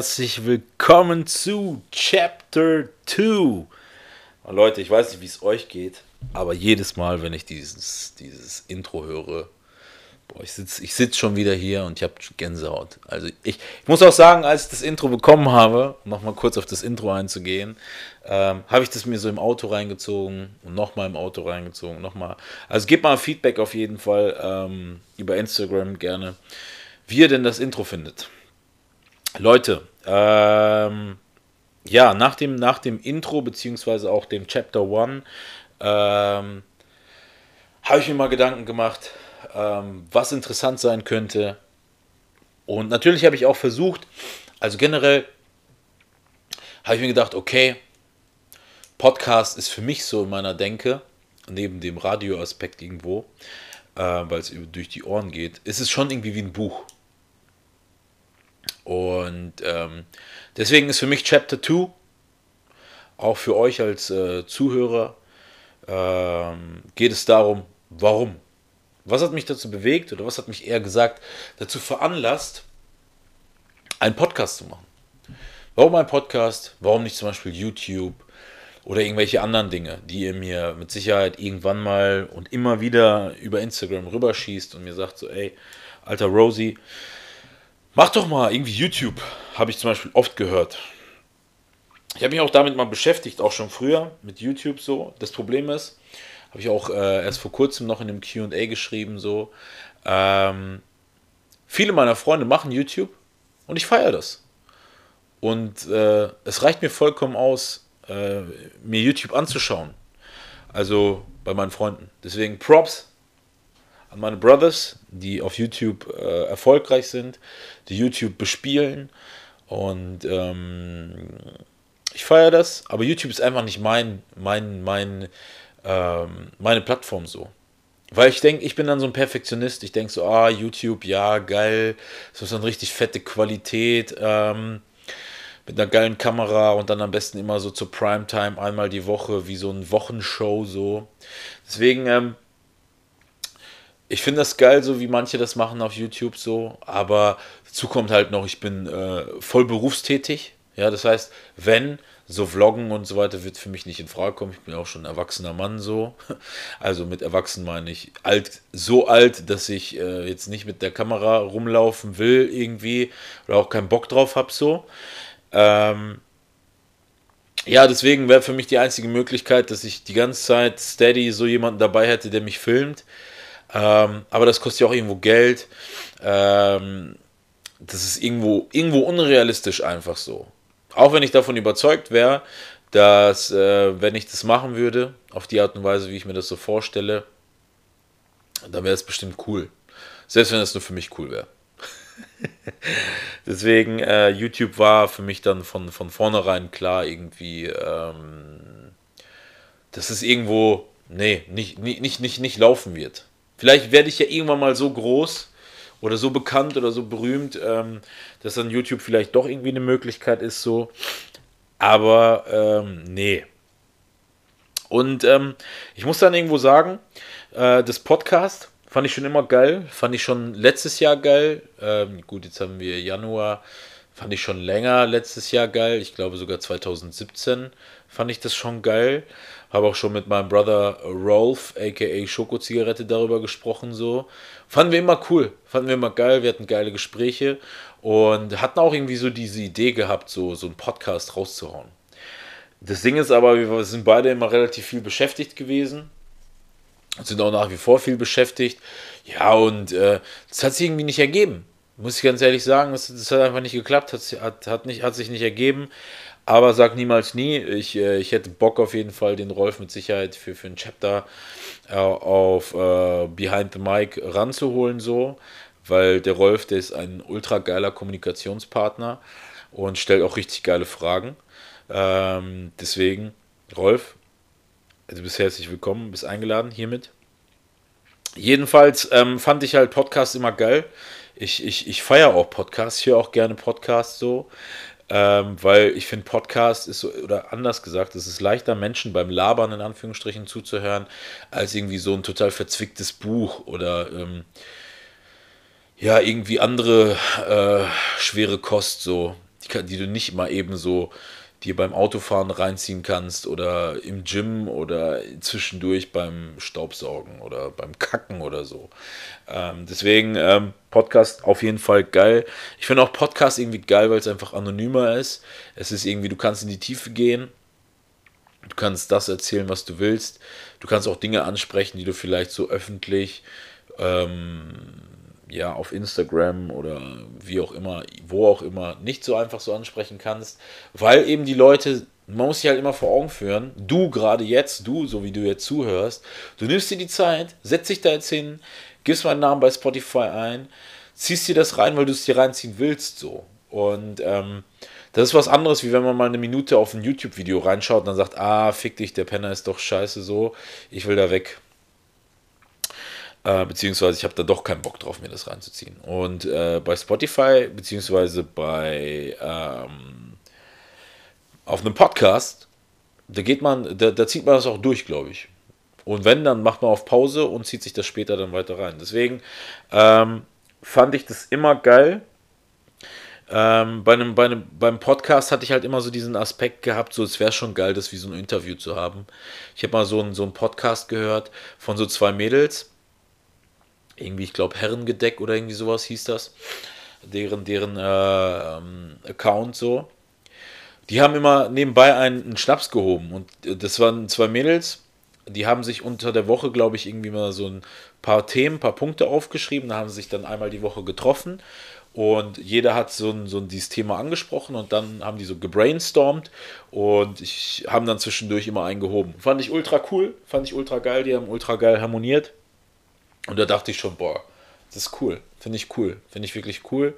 Herzlich willkommen zu Chapter 2. Und Leute, ich weiß nicht, wie es euch geht, aber jedes Mal, wenn ich dieses, dieses Intro höre, boah, ich sitze ich sitz schon wieder hier und ich habe Gänsehaut. Also ich, ich muss auch sagen, als ich das Intro bekommen habe, um nochmal kurz auf das Intro einzugehen, ähm, habe ich das mir so im Auto reingezogen und nochmal im Auto reingezogen, nochmal. Also gebt mal Feedback auf jeden Fall ähm, über Instagram gerne, wie ihr denn das Intro findet. Leute, ähm, ja, nach dem, nach dem Intro, beziehungsweise auch dem Chapter 1, ähm, habe ich mir mal Gedanken gemacht, ähm, was interessant sein könnte. Und natürlich habe ich auch versucht, also generell habe ich mir gedacht, okay, Podcast ist für mich so in meiner Denke, neben dem Radioaspekt irgendwo, äh, weil es durch die Ohren geht, ist es schon irgendwie wie ein Buch. Und ähm, deswegen ist für mich Chapter 2, auch für euch als äh, Zuhörer, ähm, geht es darum, warum? Was hat mich dazu bewegt oder was hat mich eher gesagt, dazu veranlasst, einen Podcast zu machen? Warum ein Podcast? Warum nicht zum Beispiel YouTube oder irgendwelche anderen Dinge, die ihr mir mit Sicherheit irgendwann mal und immer wieder über Instagram rüberschießt und mir sagt so, ey, alter Rosie, Mach doch mal irgendwie YouTube, habe ich zum Beispiel oft gehört. Ich habe mich auch damit mal beschäftigt, auch schon früher mit YouTube so. Das Problem ist, habe ich auch äh, erst vor kurzem noch in einem QA geschrieben, so. Ähm, viele meiner Freunde machen YouTube und ich feiere das. Und äh, es reicht mir vollkommen aus, äh, mir YouTube anzuschauen. Also bei meinen Freunden. Deswegen Props an meine Brothers, die auf YouTube äh, erfolgreich sind, die YouTube bespielen. Und ähm, ich feiere das, aber YouTube ist einfach nicht mein, mein, mein, ähm, meine Plattform so. Weil ich denke, ich bin dann so ein Perfektionist. Ich denke so, ah, YouTube, ja, geil. Das ist dann richtig fette Qualität. Ähm, mit einer geilen Kamera und dann am besten immer so zur Primetime einmal die Woche, wie so ein Wochenshow so. Deswegen, ähm, ich finde das geil, so wie manche das machen auf YouTube so, aber dazu kommt halt noch, ich bin äh, voll berufstätig. Ja, das heißt, wenn so Vloggen und so weiter wird für mich nicht in Frage kommen. Ich bin auch schon ein erwachsener Mann so. Also mit erwachsen meine ich alt, so alt, dass ich äh, jetzt nicht mit der Kamera rumlaufen will irgendwie oder auch keinen Bock drauf habe so. Ähm, ja, deswegen wäre für mich die einzige Möglichkeit, dass ich die ganze Zeit steady so jemanden dabei hätte, der mich filmt. Ähm, aber das kostet ja auch irgendwo Geld. Ähm, das ist irgendwo, irgendwo unrealistisch einfach so. Auch wenn ich davon überzeugt wäre, dass, äh, wenn ich das machen würde, auf die Art und Weise, wie ich mir das so vorstelle, dann wäre es bestimmt cool. Selbst wenn es nur für mich cool wäre. Deswegen, äh, YouTube war für mich dann von, von vornherein klar, irgendwie, ähm, dass es irgendwo, nee, nicht, nicht, nicht, nicht laufen wird. Vielleicht werde ich ja irgendwann mal so groß oder so bekannt oder so berühmt, ähm, dass dann YouTube vielleicht doch irgendwie eine Möglichkeit ist, so. Aber ähm, nee. Und ähm, ich muss dann irgendwo sagen, äh, das Podcast fand ich schon immer geil, fand ich schon letztes Jahr geil. Ähm, gut, jetzt haben wir Januar, fand ich schon länger letztes Jahr geil. Ich glaube sogar 2017 fand ich das schon geil. Habe auch schon mit meinem Brother Rolf, aka Schoko-Zigarette, darüber gesprochen. So. Fanden wir immer cool, fanden wir immer geil. Wir hatten geile Gespräche und hatten auch irgendwie so diese Idee gehabt, so, so einen Podcast rauszuhauen. Das Ding ist aber, wir sind beide immer relativ viel beschäftigt gewesen. Sind auch nach wie vor viel beschäftigt. Ja, und äh, das hat sich irgendwie nicht ergeben. Muss ich ganz ehrlich sagen, das, das hat einfach nicht geklappt, hat, hat, nicht, hat sich nicht ergeben. Aber sag niemals nie. Ich, äh, ich hätte Bock auf jeden Fall, den Rolf mit Sicherheit für, für ein Chapter äh, auf äh, Behind the Mic ranzuholen, so. weil der Rolf, der ist ein ultra geiler Kommunikationspartner und stellt auch richtig geile Fragen. Ähm, deswegen, Rolf, du bist herzlich willkommen, bist eingeladen hiermit. Jedenfalls ähm, fand ich halt Podcasts immer geil. Ich, ich, ich feiere auch Podcasts, ich höre auch gerne Podcasts so, ähm, weil ich finde, Podcast ist so, oder anders gesagt, es ist leichter, Menschen beim Labern in Anführungsstrichen zuzuhören, als irgendwie so ein total verzwicktes Buch oder ähm, ja, irgendwie andere äh, schwere Kost, so, die, die du nicht mal eben so dir beim Autofahren reinziehen kannst oder im Gym oder zwischendurch beim Staubsaugen oder beim Kacken oder so. Ähm, deswegen ähm, Podcast auf jeden Fall geil. Ich finde auch Podcast irgendwie geil, weil es einfach anonymer ist. Es ist irgendwie, du kannst in die Tiefe gehen. Du kannst das erzählen, was du willst. Du kannst auch Dinge ansprechen, die du vielleicht so öffentlich ähm, ja, auf Instagram oder wie auch immer, wo auch immer, nicht so einfach so ansprechen kannst, weil eben die Leute, man muss sich halt immer vor Augen führen, du gerade jetzt, du, so wie du jetzt zuhörst, du nimmst dir die Zeit, setzt dich da jetzt hin, gibst meinen Namen bei Spotify ein, ziehst dir das rein, weil du es dir reinziehen willst, so. Und ähm, das ist was anderes, wie wenn man mal eine Minute auf ein YouTube-Video reinschaut und dann sagt, ah, fick dich, der Penner ist doch scheiße so, ich will da weg. Äh, beziehungsweise ich habe da doch keinen Bock drauf, mir das reinzuziehen. Und äh, bei Spotify, beziehungsweise bei ähm, auf einem Podcast, da geht man, da, da zieht man das auch durch, glaube ich. Und wenn, dann macht man auf Pause und zieht sich das später dann weiter rein. Deswegen ähm, fand ich das immer geil. Ähm, bei einem, bei einem, beim Podcast hatte ich halt immer so diesen Aspekt gehabt, so es wäre schon geil, das wie so ein Interview zu haben. Ich habe mal so einen, so einen Podcast gehört von so zwei Mädels, irgendwie, ich glaube, Herrengedeck oder irgendwie sowas hieß das, deren, deren äh, ähm, Account so. Die haben immer nebenbei einen, einen Schnaps gehoben und das waren zwei Mädels, die haben sich unter der Woche, glaube ich, irgendwie mal so ein paar Themen, ein paar Punkte aufgeschrieben, da haben sie sich dann einmal die Woche getroffen und jeder hat so ein, so ein dieses Thema angesprochen und dann haben die so gebrainstormt und ich haben dann zwischendurch immer eingehoben. Fand ich ultra cool, fand ich ultra geil, die haben ultra geil harmoniert. Und da dachte ich schon, boah, das ist cool. Finde ich cool. Finde ich wirklich cool.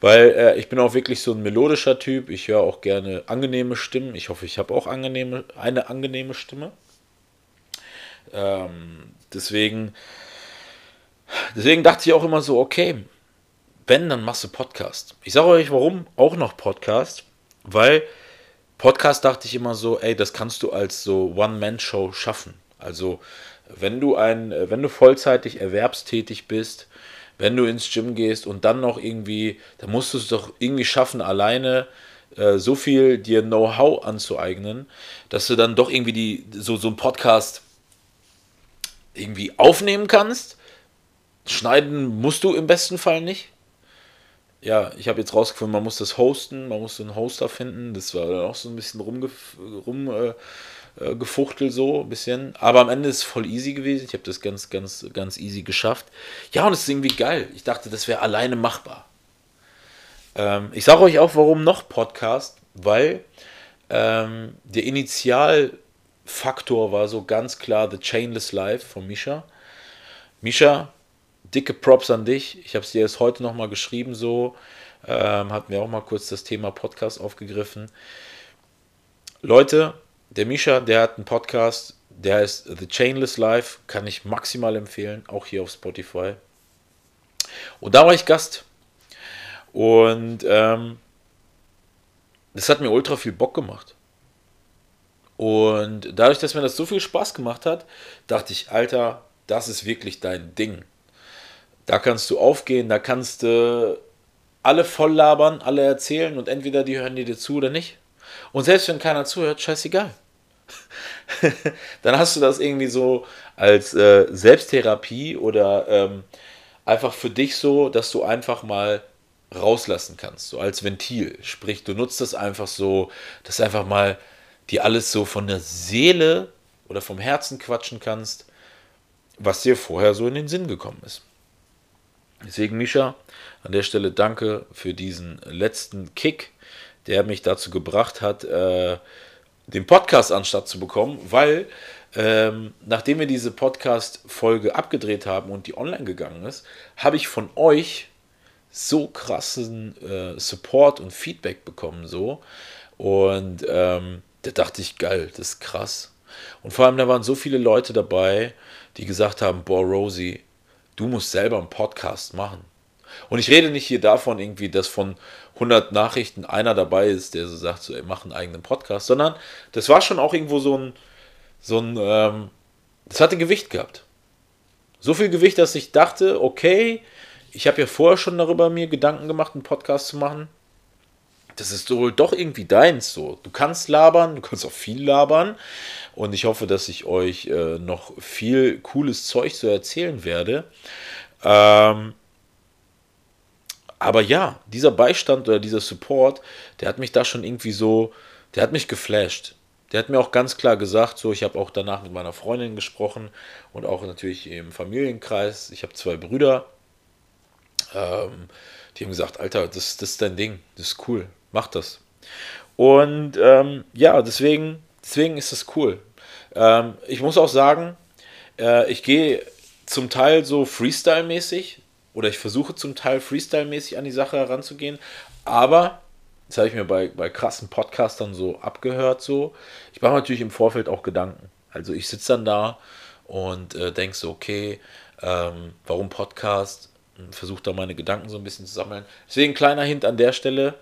Weil äh, ich bin auch wirklich so ein melodischer Typ. Ich höre auch gerne angenehme Stimmen. Ich hoffe, ich habe auch angenehme, eine angenehme Stimme. Ähm, deswegen, deswegen dachte ich auch immer so, okay, wenn, dann machst du Podcast. Ich sage euch, warum auch noch Podcast. Weil Podcast dachte ich immer so, ey, das kannst du als so One-Man-Show schaffen. Also wenn du ein, äh, wenn du vollzeitig erwerbstätig bist, wenn du ins Gym gehst und dann noch irgendwie, dann musst du es doch irgendwie schaffen, alleine äh, so viel dir Know-how anzueignen, dass du dann doch irgendwie die, so, so einen Podcast irgendwie aufnehmen kannst. Schneiden musst du im besten Fall nicht. Ja, ich habe jetzt rausgefunden, man muss das hosten, man muss einen Hoster finden. Das war dann auch so ein bisschen rum, rum äh, äh, gefuchtelt so ein bisschen. Aber am Ende ist es voll easy gewesen. Ich habe das ganz, ganz, ganz easy geschafft. Ja, und es ist irgendwie geil. Ich dachte, das wäre alleine machbar. Ähm, ich sage euch auch, warum noch Podcast, weil ähm, der Initialfaktor war so ganz klar The Chainless Life von Misha. Misha, dicke Props an dich. Ich habe es dir jetzt heute nochmal geschrieben, so. Ähm, hatten wir auch mal kurz das Thema Podcast aufgegriffen. Leute, der Misha, der hat einen Podcast, der heißt The Chainless Life, kann ich maximal empfehlen, auch hier auf Spotify. Und da war ich Gast. Und ähm, das hat mir ultra viel Bock gemacht. Und dadurch, dass mir das so viel Spaß gemacht hat, dachte ich, Alter, das ist wirklich dein Ding. Da kannst du aufgehen, da kannst du alle voll labern, alle erzählen und entweder die hören dir zu oder nicht. Und selbst wenn keiner zuhört, scheißegal. dann hast du das irgendwie so als äh, Selbsttherapie oder ähm, einfach für dich so, dass du einfach mal rauslassen kannst, so als Ventil. Sprich, du nutzt das einfach so, dass einfach mal dir alles so von der Seele oder vom Herzen quatschen kannst, was dir vorher so in den Sinn gekommen ist. Deswegen, Misha, an der Stelle danke für diesen letzten Kick, der mich dazu gebracht hat, äh, den Podcast anstatt zu bekommen, weil ähm, nachdem wir diese Podcast-Folge abgedreht haben und die online gegangen ist, habe ich von euch so krassen äh, Support und Feedback bekommen, so. Und ähm, da dachte ich, geil, das ist krass. Und vor allem, da waren so viele Leute dabei, die gesagt haben, boah, Rosie, du musst selber einen Podcast machen. Und ich rede nicht hier davon irgendwie, dass von 100 Nachrichten einer dabei ist, der so sagt, so, ey, mach einen eigenen Podcast, sondern das war schon auch irgendwo so ein, so ein, ähm, das hatte Gewicht gehabt. So viel Gewicht, dass ich dachte, okay, ich habe ja vorher schon darüber mir Gedanken gemacht, einen Podcast zu machen. Das ist wohl doch irgendwie deins so. Du kannst labern, du kannst auch viel labern. Und ich hoffe, dass ich euch äh, noch viel cooles Zeug so erzählen werde. Ähm, aber ja, dieser Beistand oder dieser Support, der hat mich da schon irgendwie so, der hat mich geflasht. Der hat mir auch ganz klar gesagt, so, ich habe auch danach mit meiner Freundin gesprochen und auch natürlich im Familienkreis. Ich habe zwei Brüder, ähm, die haben gesagt, Alter, das, das ist dein Ding, das ist cool, mach das. Und ähm, ja, deswegen, deswegen ist es cool. Ähm, ich muss auch sagen, äh, ich gehe zum Teil so Freestyle-mäßig oder ich versuche zum Teil Freestyle-mäßig an die Sache heranzugehen, aber das habe ich mir bei, bei krassen Podcastern so abgehört, so. Ich mache natürlich im Vorfeld auch Gedanken. Also ich sitze dann da und äh, denke so, okay, ähm, warum Podcast? Versuche da meine Gedanken so ein bisschen zu sammeln. Deswegen kleiner Hint an der Stelle,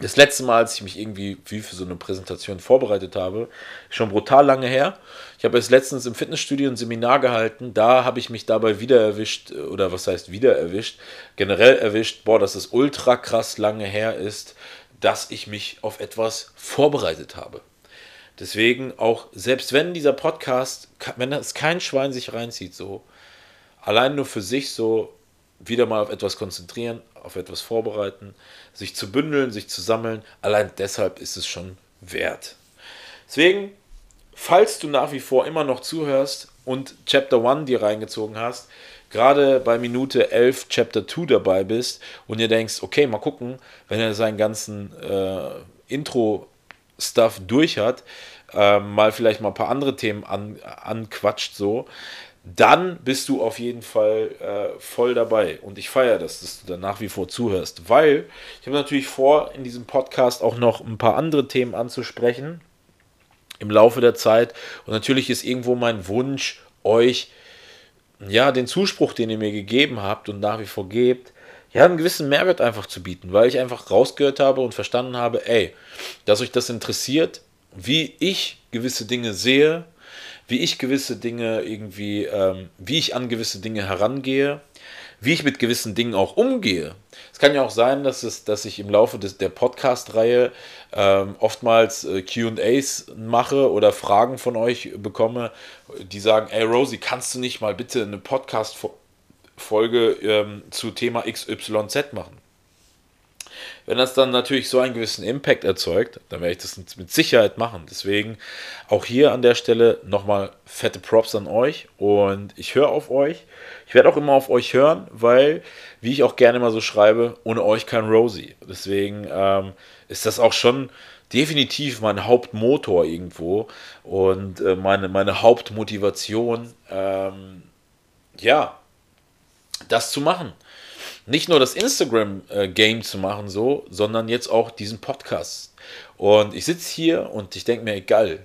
das letzte Mal, als ich mich irgendwie wie für so eine Präsentation vorbereitet habe, schon brutal lange her. Ich habe jetzt letztens im Fitnessstudio ein Seminar gehalten, da habe ich mich dabei wieder erwischt, oder was heißt wieder erwischt, generell erwischt, boah, dass es ultra krass lange her ist, dass ich mich auf etwas vorbereitet habe. Deswegen auch, selbst wenn dieser Podcast, wenn es kein Schwein sich reinzieht, so, allein nur für sich so, wieder mal auf etwas konzentrieren, auf etwas vorbereiten, sich zu bündeln, sich zu sammeln. Allein deshalb ist es schon wert. Deswegen, falls du nach wie vor immer noch zuhörst und Chapter 1 dir reingezogen hast, gerade bei Minute 11 Chapter 2 dabei bist und ihr denkst, okay, mal gucken, wenn er seinen ganzen äh, Intro-Stuff durch hat, äh, mal vielleicht mal ein paar andere Themen an, anquatscht so, dann bist du auf jeden Fall äh, voll dabei. Und ich feiere das, dass du da nach wie vor zuhörst, weil ich habe natürlich vor, in diesem Podcast auch noch ein paar andere Themen anzusprechen im Laufe der Zeit. Und natürlich ist irgendwo mein Wunsch, euch ja den Zuspruch, den ihr mir gegeben habt und nach wie vor gebt, ja, einen gewissen Mehrwert einfach zu bieten, weil ich einfach rausgehört habe und verstanden habe, ey, dass euch das interessiert, wie ich gewisse Dinge sehe, wie ich gewisse Dinge irgendwie, ähm, wie ich an gewisse Dinge herangehe, wie ich mit gewissen Dingen auch umgehe. Es kann ja auch sein, dass, es, dass ich im Laufe des, der Podcast-Reihe ähm, oftmals äh, QAs mache oder Fragen von euch bekomme, die sagen: Ey, Rosie, kannst du nicht mal bitte eine Podcast-Folge ähm, zu Thema XYZ machen? Wenn das dann natürlich so einen gewissen Impact erzeugt, dann werde ich das mit Sicherheit machen. Deswegen auch hier an der Stelle nochmal fette Props an euch und ich höre auf euch. Ich werde auch immer auf euch hören, weil, wie ich auch gerne mal so schreibe, ohne euch kein Rosie. Deswegen ähm, ist das auch schon definitiv mein Hauptmotor irgendwo und äh, meine, meine Hauptmotivation, ähm, ja, das zu machen nicht nur das Instagram-Game zu machen, so, sondern jetzt auch diesen Podcast. Und ich sitze hier und ich denke mir, egal.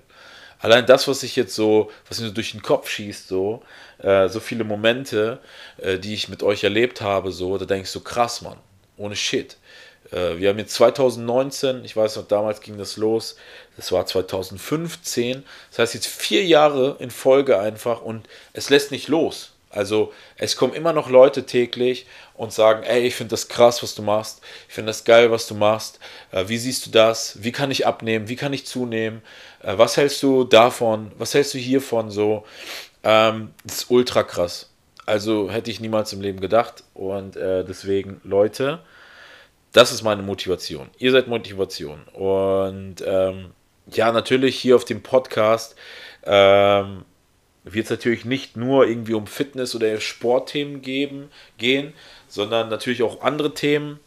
Allein das, was ich jetzt so, was mir so durch den Kopf schießt, so, äh, so viele Momente, äh, die ich mit euch erlebt habe, so, da denke ich so, krass, Mann, ohne Shit. Äh, wir haben jetzt 2019, ich weiß noch, damals ging das los, das war 2015, das heißt jetzt vier Jahre in Folge einfach und es lässt nicht los. Also es kommen immer noch Leute täglich und sagen, ey, ich finde das krass, was du machst. Ich finde das geil, was du machst. Äh, wie siehst du das? Wie kann ich abnehmen? Wie kann ich zunehmen? Äh, was hältst du davon? Was hältst du hiervon? So, ähm, das ist ultra krass. Also hätte ich niemals im Leben gedacht. Und äh, deswegen, Leute, das ist meine Motivation. Ihr seid Motivation. Und ähm, ja, natürlich hier auf dem Podcast. Ähm, wird es natürlich nicht nur irgendwie um Fitness- oder Sportthemen geben, gehen, sondern natürlich auch andere Themen.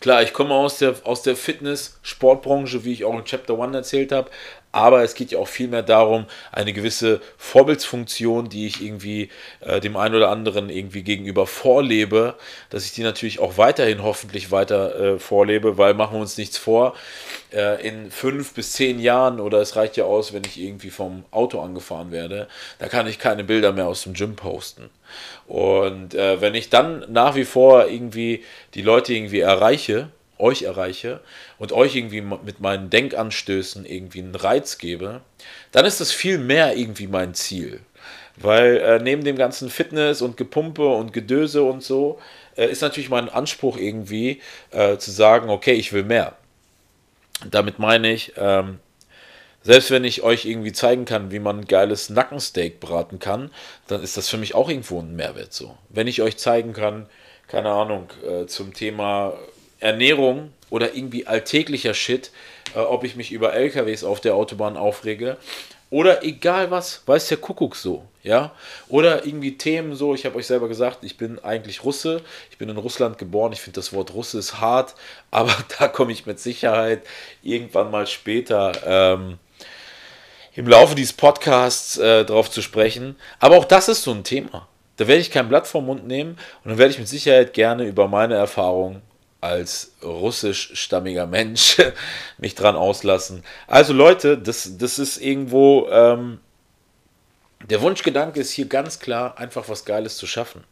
Klar, ich komme aus der, aus der Fitness-Sportbranche, wie ich auch in Chapter 1 erzählt habe, aber es geht ja auch vielmehr darum, eine gewisse Vorbildsfunktion, die ich irgendwie äh, dem einen oder anderen irgendwie gegenüber vorlebe, dass ich die natürlich auch weiterhin hoffentlich weiter äh, vorlebe, weil machen wir uns nichts vor, äh, in fünf bis zehn Jahren oder es reicht ja aus, wenn ich irgendwie vom Auto angefahren werde, da kann ich keine Bilder mehr aus dem Gym posten. Und äh, wenn ich dann nach wie vor irgendwie die Leute irgendwie erreiche, euch erreiche und euch irgendwie mit meinen Denkanstößen irgendwie einen Reiz gebe, dann ist das viel mehr irgendwie mein Ziel. Weil äh, neben dem ganzen Fitness und Gepumpe und Gedöse und so, äh, ist natürlich mein Anspruch irgendwie äh, zu sagen, okay, ich will mehr. Damit meine ich, ähm, selbst wenn ich euch irgendwie zeigen kann, wie man ein geiles Nackensteak braten kann, dann ist das für mich auch irgendwo ein Mehrwert so. Wenn ich euch zeigen kann, keine Ahnung, äh, zum Thema Ernährung oder irgendwie alltäglicher Shit, äh, ob ich mich über LKWs auf der Autobahn aufrege oder egal was, weiß der Kuckuck so, ja? Oder irgendwie Themen so, ich habe euch selber gesagt, ich bin eigentlich Russe, ich bin in Russland geboren, ich finde das Wort Russe ist hart, aber da komme ich mit Sicherheit irgendwann mal später ähm, im Laufe dieses Podcasts äh, drauf zu sprechen. Aber auch das ist so ein Thema. Da werde ich kein Blatt vom Mund nehmen und dann werde ich mit Sicherheit gerne über meine Erfahrungen als russischstammiger Mensch mich dran auslassen. Also Leute, das, das ist irgendwo, ähm, der Wunschgedanke ist hier ganz klar, einfach was Geiles zu schaffen.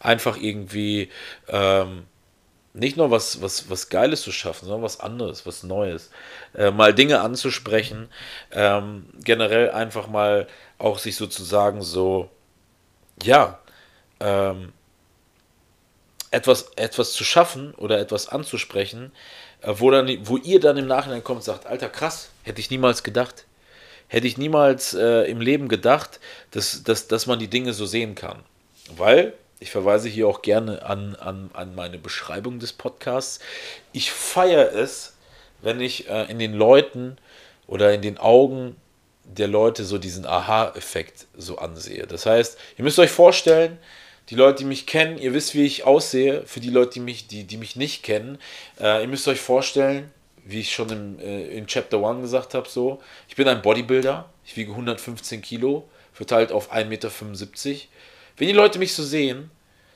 Einfach irgendwie ähm, nicht nur was, was, was Geiles zu schaffen, sondern was anderes, was Neues. Äh, mal Dinge anzusprechen, ähm, generell einfach mal auch sich sozusagen so, ja, ähm, etwas, etwas zu schaffen oder etwas anzusprechen, äh, wo, dann, wo ihr dann im Nachhinein kommt und sagt, Alter, krass, hätte ich niemals gedacht. Hätte ich niemals äh, im Leben gedacht, dass, dass, dass man die Dinge so sehen kann. Weil, ich verweise hier auch gerne an, an, an meine Beschreibung des Podcasts, ich feiere es, wenn ich äh, in den Leuten oder in den Augen der Leute so diesen Aha-Effekt so ansehe. Das heißt, ihr müsst euch vorstellen, die Leute, die mich kennen, ihr wisst, wie ich aussehe. Für die Leute, die mich, die, die mich nicht kennen, äh, ihr müsst euch vorstellen, wie ich schon im, äh, in Chapter 1 gesagt habe, so, ich bin ein Bodybuilder, ich wiege 115 Kilo, verteilt auf 1,75 Meter. Wenn die Leute mich so sehen,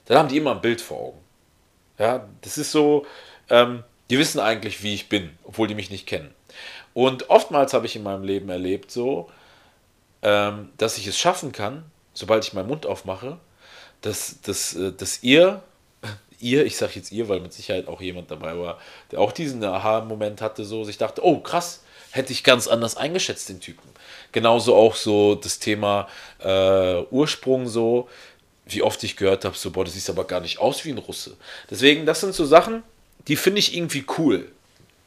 dann haben die immer ein Bild vor Augen. Ja, das ist so, ähm, die wissen eigentlich, wie ich bin, obwohl die mich nicht kennen. Und oftmals habe ich in meinem Leben erlebt, so, ähm, dass ich es schaffen kann, sobald ich meinen Mund aufmache, dass, dass, äh, dass ihr, ihr, ich sage jetzt ihr, weil mit Sicherheit auch jemand dabei war, der auch diesen Aha-Moment hatte, so sich dachte, oh krass, hätte ich ganz anders eingeschätzt, den Typen. Genauso auch so das Thema äh, Ursprung so, wie oft ich gehört habe, so, boah, das sieht aber gar nicht aus wie ein Russe. Deswegen, das sind so Sachen, die finde ich irgendwie cool.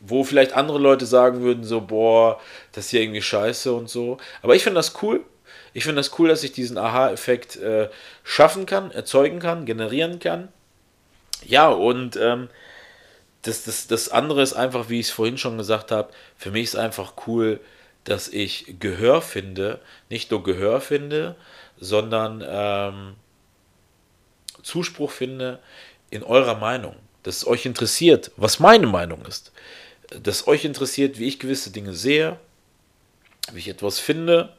Wo vielleicht andere Leute sagen würden, so, boah, das ist ja irgendwie scheiße und so. Aber ich finde das cool, ich finde das cool, dass ich diesen Aha-Effekt äh, schaffen kann, erzeugen kann, generieren kann. Ja, und ähm, das, das, das andere ist einfach, wie ich es vorhin schon gesagt habe, für mich ist einfach cool, dass ich Gehör finde, nicht nur Gehör finde, sondern ähm, Zuspruch finde in eurer Meinung, dass es euch interessiert, was meine Meinung ist, dass euch interessiert, wie ich gewisse Dinge sehe, wie ich etwas finde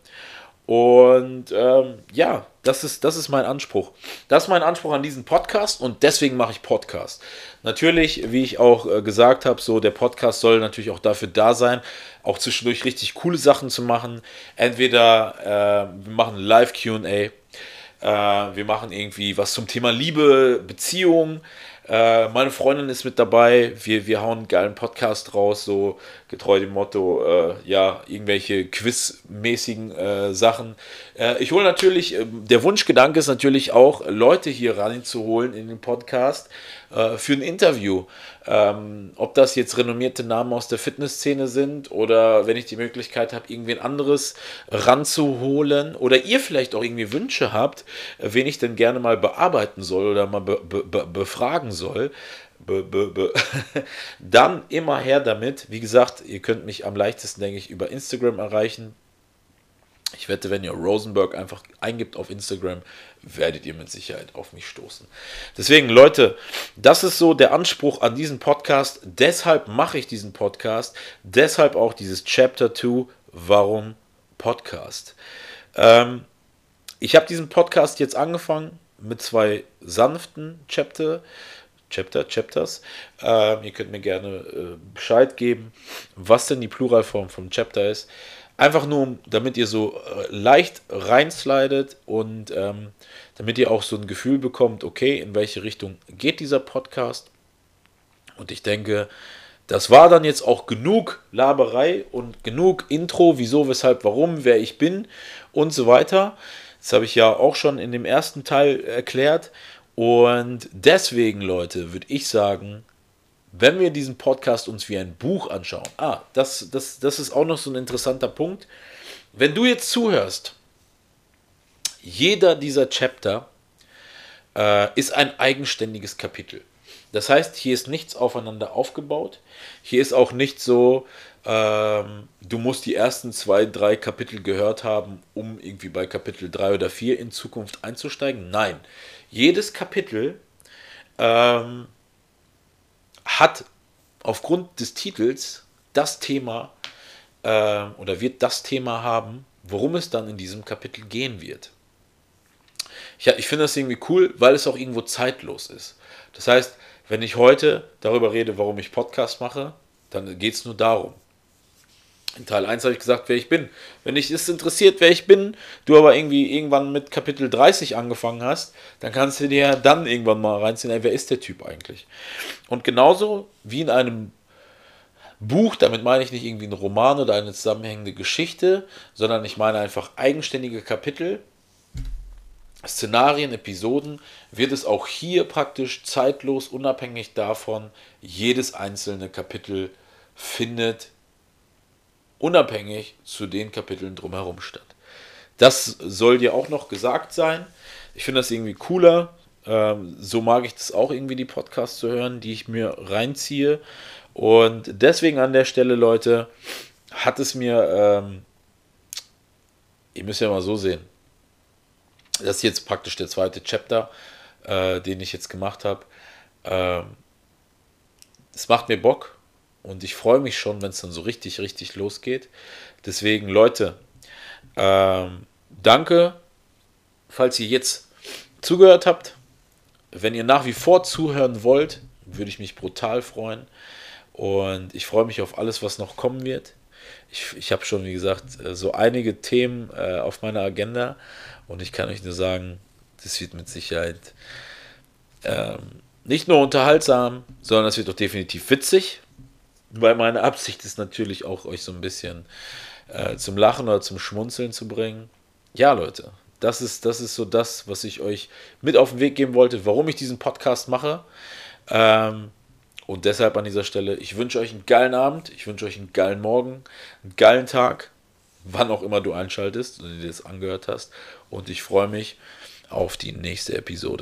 und ähm, ja, das ist, das ist mein Anspruch. Das ist mein Anspruch an diesen Podcast und deswegen mache ich Podcast. Natürlich, wie ich auch äh, gesagt habe, so der Podcast soll natürlich auch dafür da sein, auch zwischendurch richtig coole Sachen zu machen. Entweder äh, wir machen Live QA, äh, wir machen irgendwie was zum Thema Liebe, Beziehung. Äh, meine Freundin ist mit dabei. Wir, wir hauen einen geilen Podcast raus, so getreu dem Motto, äh, ja, irgendwelche quizmäßigen äh, Sachen. Äh, ich hole natürlich, äh, der Wunschgedanke ist natürlich auch, Leute hier reinzuholen in den Podcast äh, für ein Interview. Ähm, ob das jetzt renommierte Namen aus der Fitnessszene sind oder wenn ich die Möglichkeit habe, irgendwen anderes ranzuholen oder ihr vielleicht auch irgendwie Wünsche habt, wen ich denn gerne mal bearbeiten soll oder mal be be befragen soll, Be, be, be. Dann immer her damit. Wie gesagt, ihr könnt mich am leichtesten, denke ich, über Instagram erreichen. Ich wette, wenn ihr Rosenberg einfach eingibt auf Instagram, werdet ihr mit Sicherheit auf mich stoßen. Deswegen, Leute, das ist so der Anspruch an diesen Podcast. Deshalb mache ich diesen Podcast. Deshalb auch dieses Chapter 2. warum Podcast. Ähm, ich habe diesen Podcast jetzt angefangen mit zwei sanften Chapter, Chapter, Chapters. Ähm, ihr könnt mir gerne äh, Bescheid geben, was denn die Pluralform vom Chapter ist. Einfach nur, damit ihr so äh, leicht reinslidet und ähm, damit ihr auch so ein Gefühl bekommt, okay, in welche Richtung geht dieser Podcast. Und ich denke, das war dann jetzt auch genug Laberei und genug Intro, wieso, weshalb, warum, wer ich bin und so weiter. Das habe ich ja auch schon in dem ersten Teil erklärt. Und deswegen, Leute, würde ich sagen, wenn wir diesen Podcast uns wie ein Buch anschauen, ah, das, das, das ist auch noch so ein interessanter Punkt. Wenn du jetzt zuhörst, jeder dieser Chapter äh, ist ein eigenständiges Kapitel. Das heißt, hier ist nichts aufeinander aufgebaut. Hier ist auch nicht so, ähm, du musst die ersten zwei, drei Kapitel gehört haben, um irgendwie bei Kapitel 3 oder 4 in Zukunft einzusteigen. Nein, jedes Kapitel ähm, hat aufgrund des Titels das Thema äh, oder wird das Thema haben, worum es dann in diesem Kapitel gehen wird. Ja, ich finde das irgendwie cool, weil es auch irgendwo zeitlos ist. Das heißt, wenn ich heute darüber rede, warum ich Podcast mache, dann geht es nur darum. In Teil 1 habe ich gesagt, wer ich bin. Wenn dich es interessiert, wer ich bin, du aber irgendwie irgendwann mit Kapitel 30 angefangen hast, dann kannst du dir dann irgendwann mal reinziehen, ey, wer ist der Typ eigentlich? Und genauso wie in einem Buch, damit meine ich nicht irgendwie einen Roman oder eine zusammenhängende Geschichte, sondern ich meine einfach eigenständige Kapitel, Szenarien, Episoden, wird es auch hier praktisch zeitlos, unabhängig davon, jedes einzelne Kapitel findet unabhängig zu den Kapiteln drumherum statt. Das soll dir auch noch gesagt sein. Ich finde das irgendwie cooler. Ähm, so mag ich das auch irgendwie, die Podcasts zu hören, die ich mir reinziehe. Und deswegen an der Stelle, Leute, hat es mir, ähm, ihr müsst ja mal so sehen, das ist jetzt praktisch der zweite Chapter, äh, den ich jetzt gemacht habe. Ähm, es macht mir Bock und ich freue mich schon, wenn es dann so richtig, richtig losgeht. Deswegen, Leute, ähm, danke, falls ihr jetzt zugehört habt. Wenn ihr nach wie vor zuhören wollt, würde ich mich brutal freuen. Und ich freue mich auf alles, was noch kommen wird. Ich, ich habe schon, wie gesagt, äh, so einige Themen äh, auf meiner Agenda. Und ich kann euch nur sagen, das wird mit Sicherheit ähm, nicht nur unterhaltsam, sondern es wird auch definitiv witzig. Weil meine Absicht ist natürlich auch, euch so ein bisschen äh, zum Lachen oder zum Schmunzeln zu bringen. Ja, Leute, das ist, das ist so das, was ich euch mit auf den Weg geben wollte, warum ich diesen Podcast mache. Ähm, und deshalb an dieser Stelle, ich wünsche euch einen geilen Abend, ich wünsche euch einen geilen Morgen, einen geilen Tag, wann auch immer du einschaltest und dir das angehört hast. Und ich freue mich auf die nächste Episode.